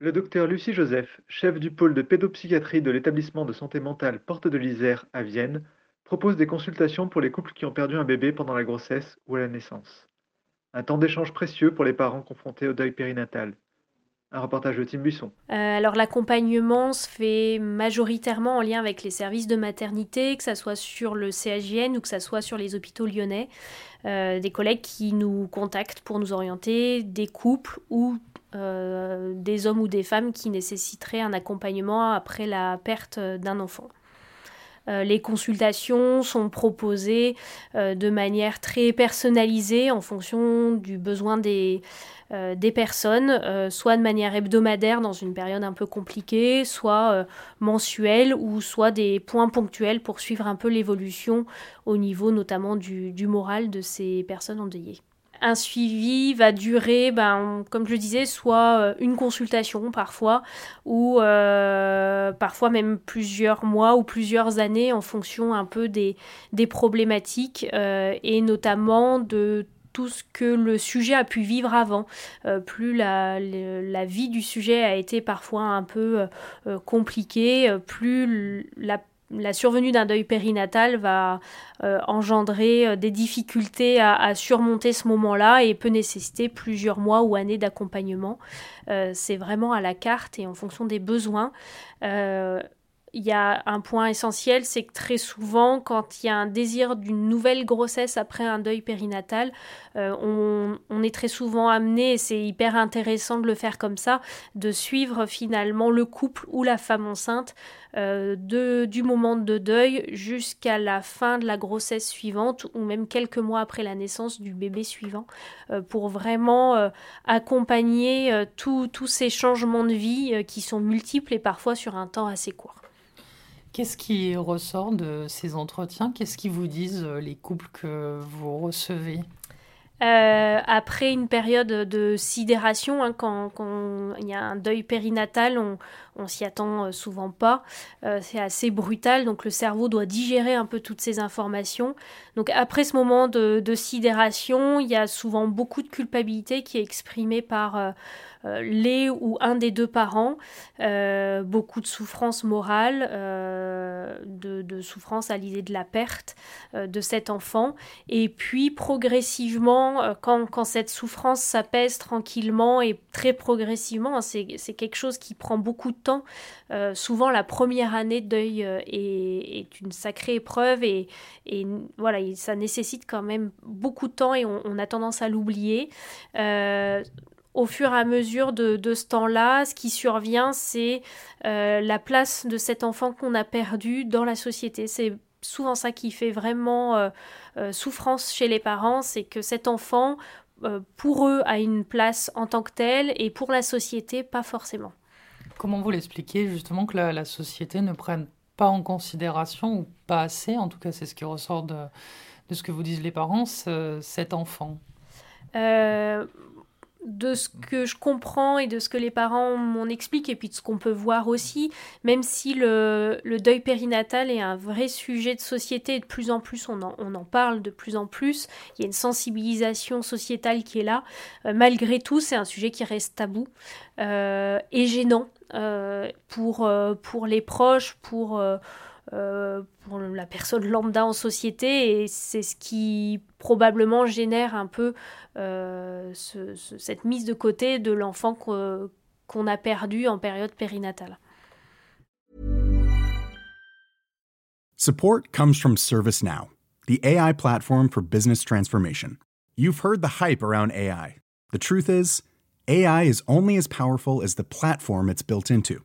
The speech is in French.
Le docteur Lucie Joseph, chef du pôle de pédopsychiatrie de l'établissement de santé mentale Porte de l'Isère à Vienne, propose des consultations pour les couples qui ont perdu un bébé pendant la grossesse ou à la naissance. Un temps d'échange précieux pour les parents confrontés au deuil périnatal. Un reportage de Tim Buisson. Euh, alors l'accompagnement se fait majoritairement en lien avec les services de maternité, que ce soit sur le CHJN ou que ce soit sur les hôpitaux lyonnais. Euh, des collègues qui nous contactent pour nous orienter, des couples ou euh, des hommes ou des femmes qui nécessiteraient un accompagnement après la perte d'un enfant. Les consultations sont proposées de manière très personnalisée en fonction du besoin des, euh, personnes, euh, soit de manière hebdomadaire dans une période un peu compliquée, soit euh, mensuelle ou soit des points ponctuels pour suivre un peu l'évolution au niveau notamment du, moral de ces personnes endeuillées un suivi va durer, ben, comme je le disais, soit une consultation parfois, ou parfois même plusieurs mois ou plusieurs années en fonction un peu des, des problématiques et notamment de tout ce que le sujet a pu vivre avant. Euh, plus la, vie du sujet a été parfois un peu euh, euh, compliquée, plus la, la survenue d'un deuil périnatal va engendrer des difficultés à, surmonter ce moment-là et peut nécessiter plusieurs mois ou années d'accompagnement. C'est vraiment à la carte et en fonction des besoins il y a un point essentiel, c'est que très souvent, quand il y a un désir d'une nouvelle grossesse après un deuil périnatal, euh, on, est très souvent amené, et c'est hyper intéressant de le faire comme ça, de suivre finalement le couple ou la femme enceinte euh, du moment de deuil jusqu'à la fin de la grossesse suivante ou même quelques mois après la naissance du bébé suivant euh, pour vraiment accompagner tous ces changements de vie qui sont multiples et parfois sur un temps assez court. Qu'est-ce qui ressort de ces entretiens? Qu'est-ce qu'ils vous disent euh, les couples que vous recevez? Euh, après une période de sidération, hein, quand, il y a un deuil périnatal, on, on s'y attend euh, souvent pas. c'est assez brutal, donc le cerveau doit digérer un peu toutes ces informations. Donc après ce moment de, sidération, il y a souvent beaucoup de culpabilité qui est exprimée par les ou un des deux parents, euh, beaucoup de souffrance morale, euh, de, souffrance à l'idée de la perte de cet enfant. Et puis progressivement, quand, cette souffrance s'apaise tranquillement et très progressivement, hein, c'est quelque chose qui prend beaucoup de temps. souvent, la première année de deuil est, une sacrée épreuve et, voilà, ça nécessite quand même beaucoup de temps et on, a tendance à l'oublier au fur et à mesure de, ce temps-là, ce qui survient, c'est euh, la place de cet enfant qu'on a perdu dans la société. C'est souvent ça qui fait vraiment euh, euh, souffrance chez les parents, c'est que cet enfant, pour eux, a une place en tant que tel, et pour la société, pas forcément. Comment vous l'expliquez justement que la, société ne prenne pas en considération, ou pas assez, en tout cas c'est ce qui ressort de, de, ce que vous disent les parents, cet enfant? De ce que je comprends et de ce que les parents m'en expliquent et puis de ce qu'on peut voir aussi, même si le, deuil périnatal est un vrai sujet de société et de plus en plus on en, parle de plus en plus, il y a une sensibilisation sociétale qui est là, euh, malgré tout c'est un sujet qui reste tabou euh, et gênant euh, pour, pour les proches, pour... pour la personne lambda en société et c'est ce qui probablement génère un peu euh, ce, ce, cette mise de côté de l'enfant qu'on a perdu en période périnatale. Support comes from ServiceNow, the AI platform for business transformation. You've heard the hype around AI. The truth is, AI is only as powerful as the platform it's built into.